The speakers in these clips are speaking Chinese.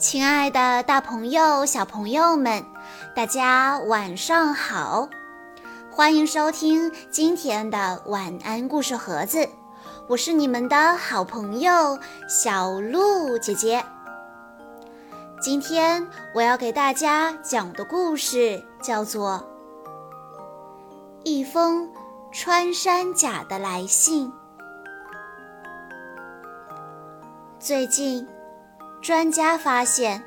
亲爱的，大朋友、小朋友们，大家晚上好！欢迎收听今天的晚安故事盒子，我是你们的好朋友小鹿姐姐。今天我要给大家讲的故事叫做《一封穿山甲的来信》。最近。专家发现，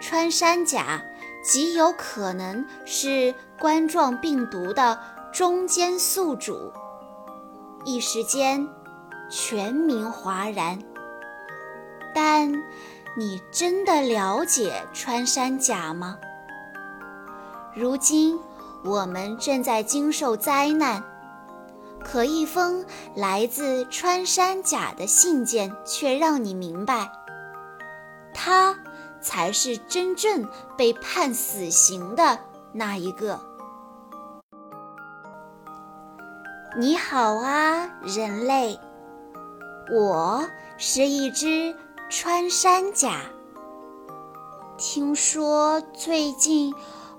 穿山甲极有可能是冠状病毒的中间宿主。一时间，全民哗然。但你真的了解穿山甲吗？如今我们正在经受灾难，可一封来自穿山甲的信件却让你明白。他才是真正被判死刑的那一个。你好啊，人类！我是一只穿山甲。听说最近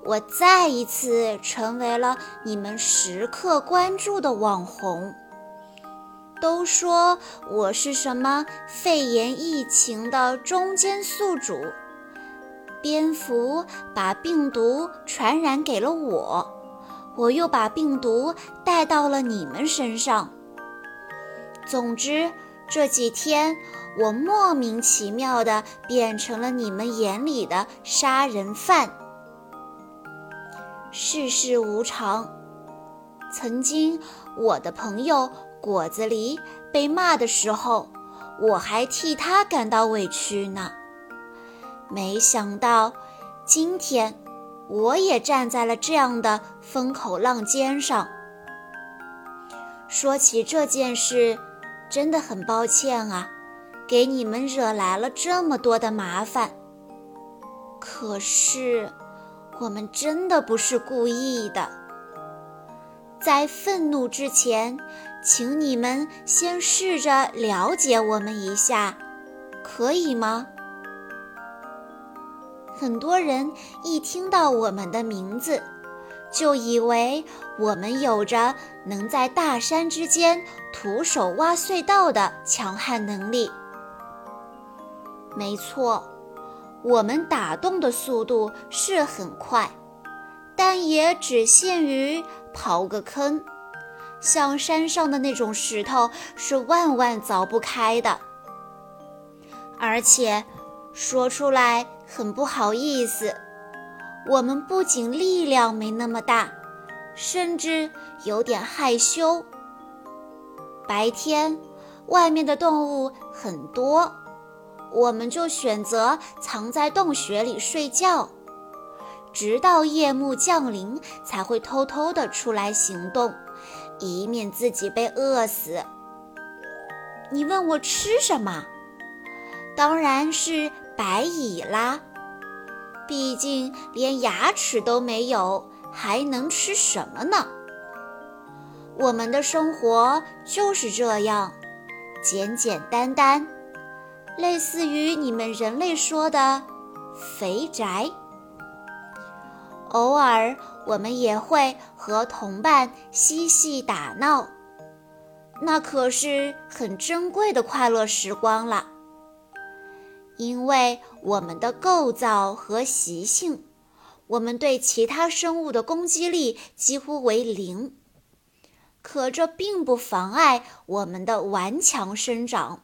我再一次成为了你们时刻关注的网红。都说我是什么肺炎疫情的中间宿主，蝙蝠把病毒传染给了我，我又把病毒带到了你们身上。总之，这几天我莫名其妙的变成了你们眼里的杀人犯。世事无常，曾经我的朋友。果子狸被骂的时候，我还替他感到委屈呢。没想到，今天我也站在了这样的风口浪尖上。说起这件事，真的很抱歉啊，给你们惹来了这么多的麻烦。可是，我们真的不是故意的。在愤怒之前。请你们先试着了解我们一下，可以吗？很多人一听到我们的名字，就以为我们有着能在大山之间徒手挖隧道的强悍能力。没错，我们打洞的速度是很快，但也只限于刨个坑。像山上的那种石头是万万凿不开的，而且说出来很不好意思，我们不仅力量没那么大，甚至有点害羞。白天外面的动物很多，我们就选择藏在洞穴里睡觉，直到夜幕降临才会偷偷的出来行动。以免自己被饿死。你问我吃什么？当然是白蚁啦！毕竟连牙齿都没有，还能吃什么呢？我们的生活就是这样，简简单单，类似于你们人类说的“肥宅”。偶尔，我们也会和同伴嬉戏打闹，那可是很珍贵的快乐时光了。因为我们的构造和习性，我们对其他生物的攻击力几乎为零，可这并不妨碍我们的顽强生长。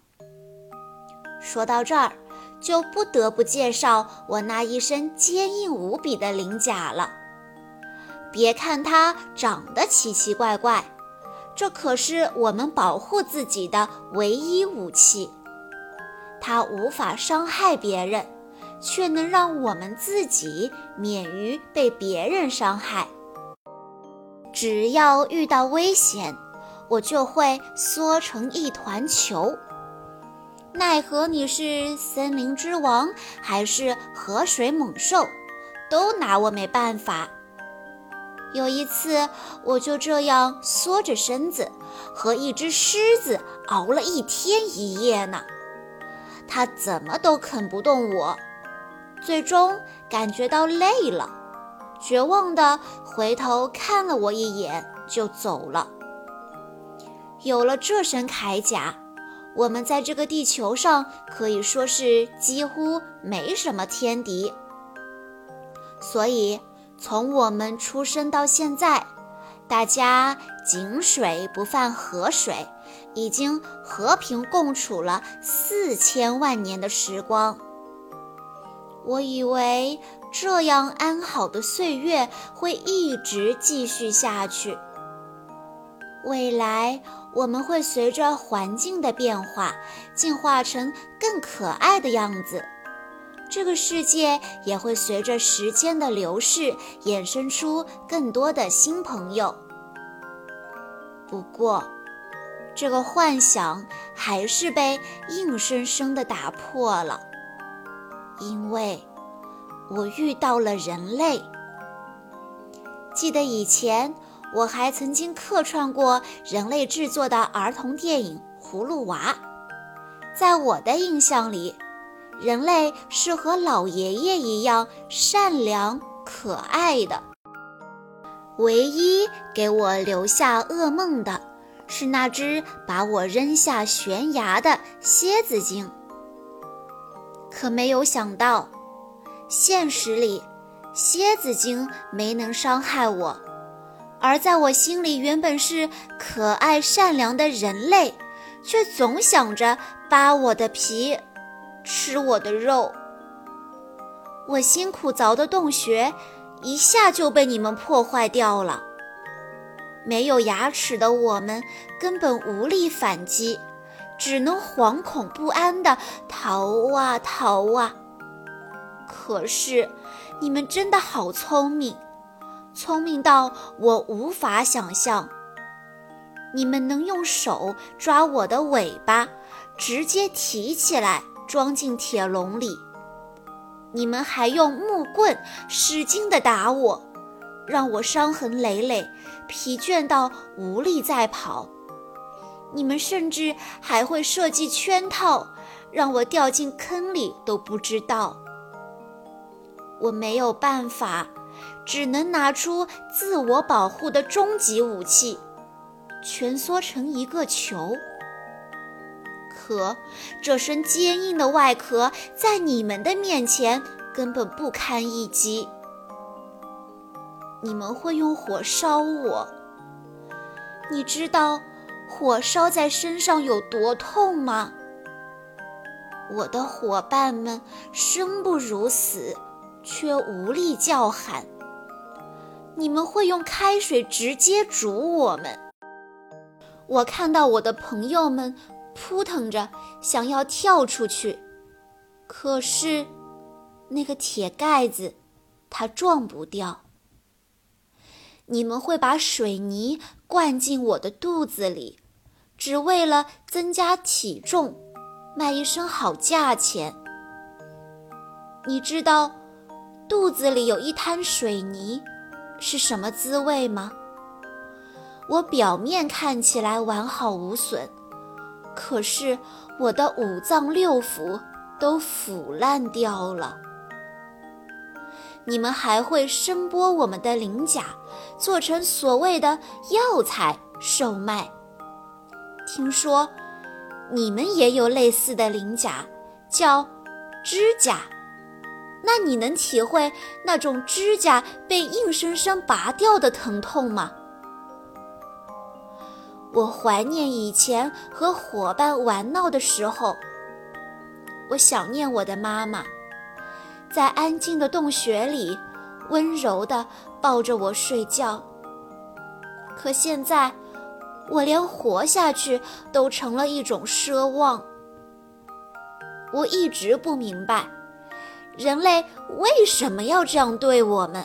说到这儿。就不得不介绍我那一身坚硬无比的鳞甲了。别看它长得奇奇怪怪，这可是我们保护自己的唯一武器。它无法伤害别人，却能让我们自己免于被别人伤害。只要遇到危险，我就会缩成一团球。奈何你是森林之王，还是河水猛兽，都拿我没办法。有一次，我就这样缩着身子，和一只狮子熬了一天一夜呢。它怎么都啃不动我，最终感觉到累了，绝望地回头看了我一眼，就走了。有了这身铠甲，我们在这个地球上可以说是几乎没什么天敌。所以，从我们出生到现在，大家井水不犯河水，已经和平共处了四千万年的时光。我以为这样安好的岁月会一直继续下去。未来我们会随着环境的变化，进化成更可爱的样子。这个世界也会随着时间的流逝，衍生出更多的新朋友。不过，这个幻想还是被硬生生的打破了，因为我遇到了人类。记得以前。我还曾经客串过人类制作的儿童电影《葫芦娃》。在我的印象里，人类是和老爷爷一样善良可爱的。唯一给我留下噩梦的，是那只把我扔下悬崖的蝎子精。可没有想到，现实里，蝎子精没能伤害我。而在我心里原本是可爱善良的人类，却总想着扒我的皮，吃我的肉。我辛苦凿的洞穴，一下就被你们破坏掉了。没有牙齿的我们根本无力反击，只能惶恐不安地逃啊逃啊。可是，你们真的好聪明。聪明到我无法想象，你们能用手抓我的尾巴，直接提起来装进铁笼里；你们还用木棍使劲地打我，让我伤痕累累，疲倦到无力再跑；你们甚至还会设计圈套，让我掉进坑里都不知道。我没有办法。只能拿出自我保护的终极武器，蜷缩成一个球。壳这身坚硬的外壳在你们的面前根本不堪一击。你们会用火烧我，你知道火烧在身上有多痛吗？我的伙伴们生不如死，却无力叫喊。你们会用开水直接煮我们。我看到我的朋友们扑腾着想要跳出去，可是那个铁盖子它撞不掉。你们会把水泥灌进我的肚子里，只为了增加体重，卖一身好价钱。你知道肚子里有一滩水泥。是什么滋味吗？我表面看起来完好无损，可是我的五脏六腑都腐烂掉了。你们还会声剥我们的鳞甲，做成所谓的药材售卖。听说你们也有类似的鳞甲，叫指甲。那你能体会那种指甲被硬生生拔掉的疼痛吗？我怀念以前和伙伴玩闹的时候，我想念我的妈妈，在安静的洞穴里温柔地抱着我睡觉。可现在，我连活下去都成了一种奢望。我一直不明白。人类为什么要这样对我们？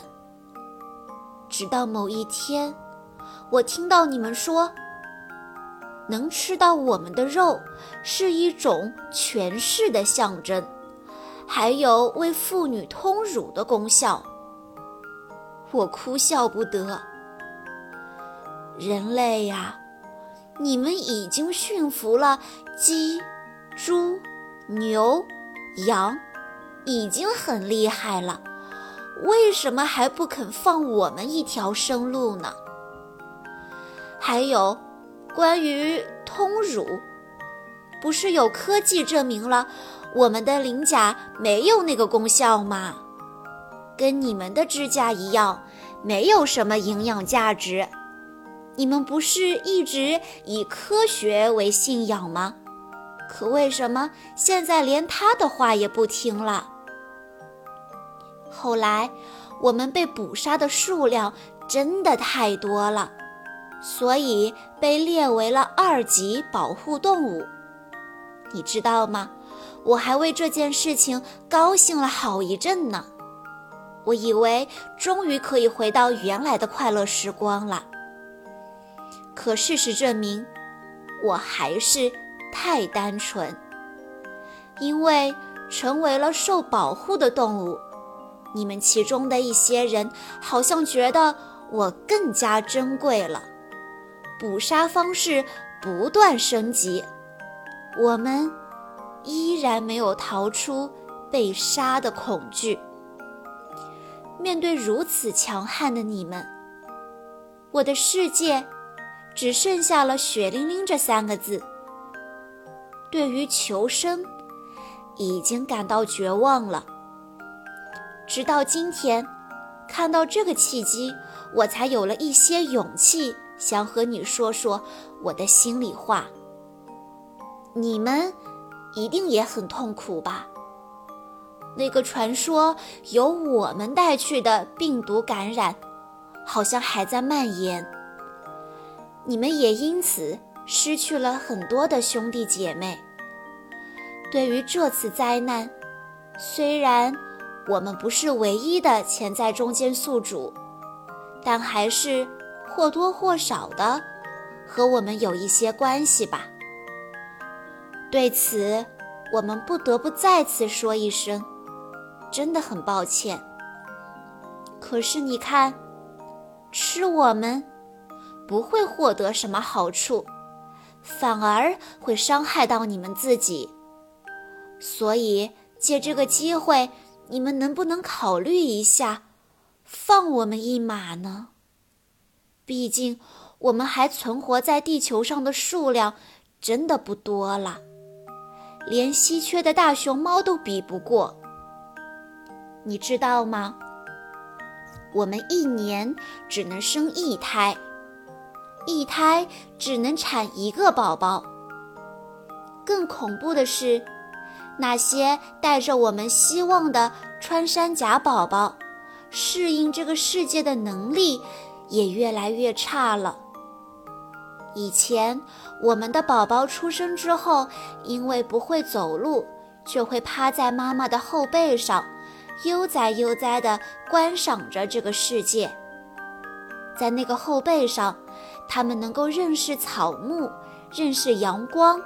直到某一天，我听到你们说，能吃到我们的肉是一种权势的象征，还有为妇女通乳的功效。我哭笑不得。人类呀，你们已经驯服了鸡、猪、牛、羊。已经很厉害了，为什么还不肯放我们一条生路呢？还有，关于通乳，不是有科技证明了我们的鳞甲没有那个功效吗？跟你们的指甲一样，没有什么营养价值。你们不是一直以科学为信仰吗？可为什么现在连他的话也不听了？后来，我们被捕杀的数量真的太多了，所以被列为了二级保护动物。你知道吗？我还为这件事情高兴了好一阵呢。我以为终于可以回到原来的快乐时光了。可事实证明，我还是太单纯。因为成为了受保护的动物，你们其中的一些人好像觉得我更加珍贵了。捕杀方式不断升级，我们依然没有逃出被杀的恐惧。面对如此强悍的你们，我的世界只剩下了血淋淋这三个字。对于求生，已经感到绝望了。直到今天，看到这个契机，我才有了一些勇气，想和你说说我的心里话。你们一定也很痛苦吧？那个传说由我们带去的病毒感染，好像还在蔓延。你们也因此失去了很多的兄弟姐妹。对于这次灾难，虽然我们不是唯一的潜在中间宿主，但还是或多或少的和我们有一些关系吧。对此，我们不得不再次说一声。真的很抱歉。可是你看，吃我们不会获得什么好处，反而会伤害到你们自己。所以借这个机会，你们能不能考虑一下，放我们一马呢？毕竟我们还存活在地球上的数量真的不多了，连稀缺的大熊猫都比不过。你知道吗？我们一年只能生一胎，一胎只能产一个宝宝。更恐怖的是，那些带着我们希望的穿山甲宝宝，适应这个世界的能力也越来越差了。以前，我们的宝宝出生之后，因为不会走路，就会趴在妈妈的后背上。悠哉悠哉地观赏着这个世界，在那个后背上，他们能够认识草木，认识阳光，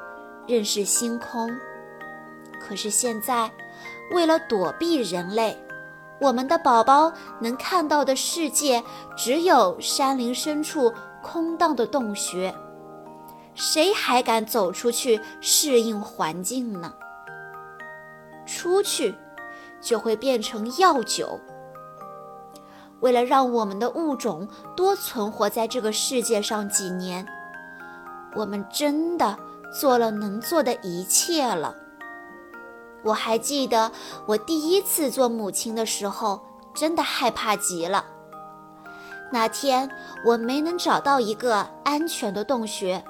认识星空。可是现在，为了躲避人类，我们的宝宝能看到的世界只有山林深处空荡的洞穴。谁还敢走出去适应环境呢？出去。就会变成药酒。为了让我们的物种多存活在这个世界上几年，我们真的做了能做的一切了。我还记得我第一次做母亲的时候，真的害怕极了。那天我没能找到一个安全的洞穴，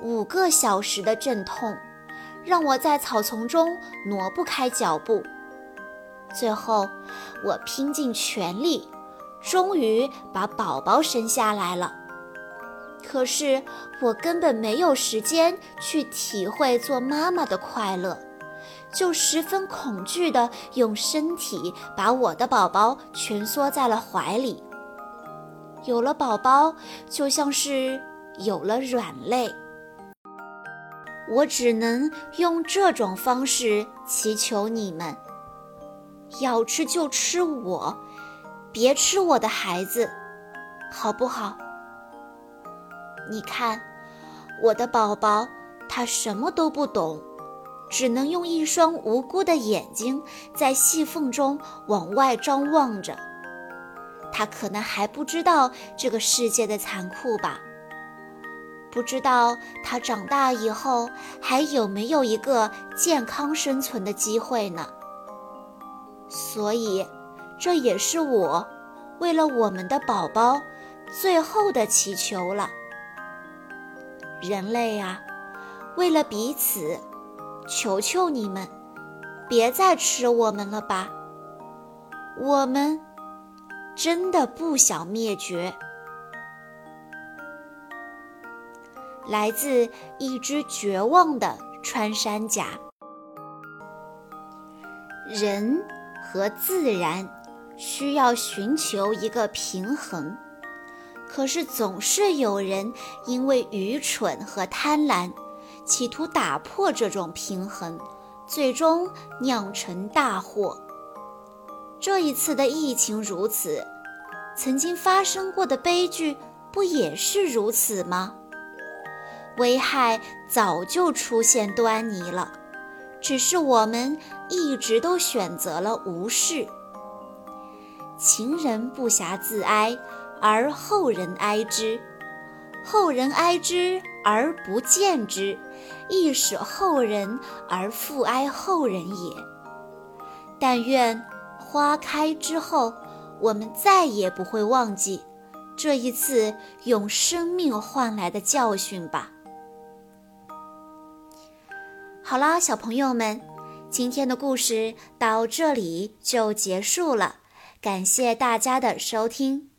五个小时的阵痛，让我在草丛中挪不开脚步。最后，我拼尽全力，终于把宝宝生下来了。可是，我根本没有时间去体会做妈妈的快乐，就十分恐惧地用身体把我的宝宝蜷缩在了怀里。有了宝宝，就像是有了软肋。我只能用这种方式祈求你们。要吃就吃我，别吃我的孩子，好不好？你看，我的宝宝他什么都不懂，只能用一双无辜的眼睛在细缝中往外张望着。他可能还不知道这个世界的残酷吧？不知道他长大以后还有没有一个健康生存的机会呢？所以，这也是我为了我们的宝宝最后的祈求了。人类啊，为了彼此，求求你们，别再吃我们了吧！我们真的不想灭绝。来自一只绝望的穿山甲。人和自然需要寻求一个平衡。可是总是有人因为愚蠢和贪婪，企图打破这种平衡，最终酿成大祸。这一次的疫情如此，曾经发生过的悲剧不也是如此吗？危害早就出现端倪了，只是我们一直都选择了无视。情人不暇自哀。而后人哀之，后人哀之而不见之，亦使后人而复哀后人也。但愿花开之后，我们再也不会忘记这一次用生命换来的教训吧。好啦，小朋友们，今天的故事到这里就结束了，感谢大家的收听。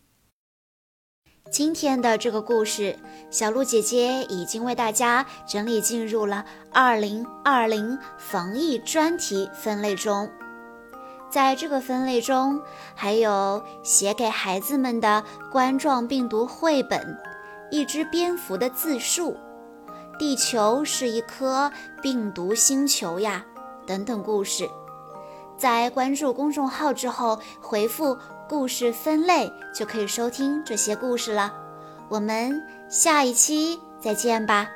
今天的这个故事，小鹿姐姐已经为大家整理进入了二零二零防疫专题分类中。在这个分类中，还有写给孩子们的冠状病毒绘本、一只蝙蝠的自述、地球是一颗病毒星球呀等等故事。在关注公众号之后，回复。故事分类就可以收听这些故事了，我们下一期再见吧。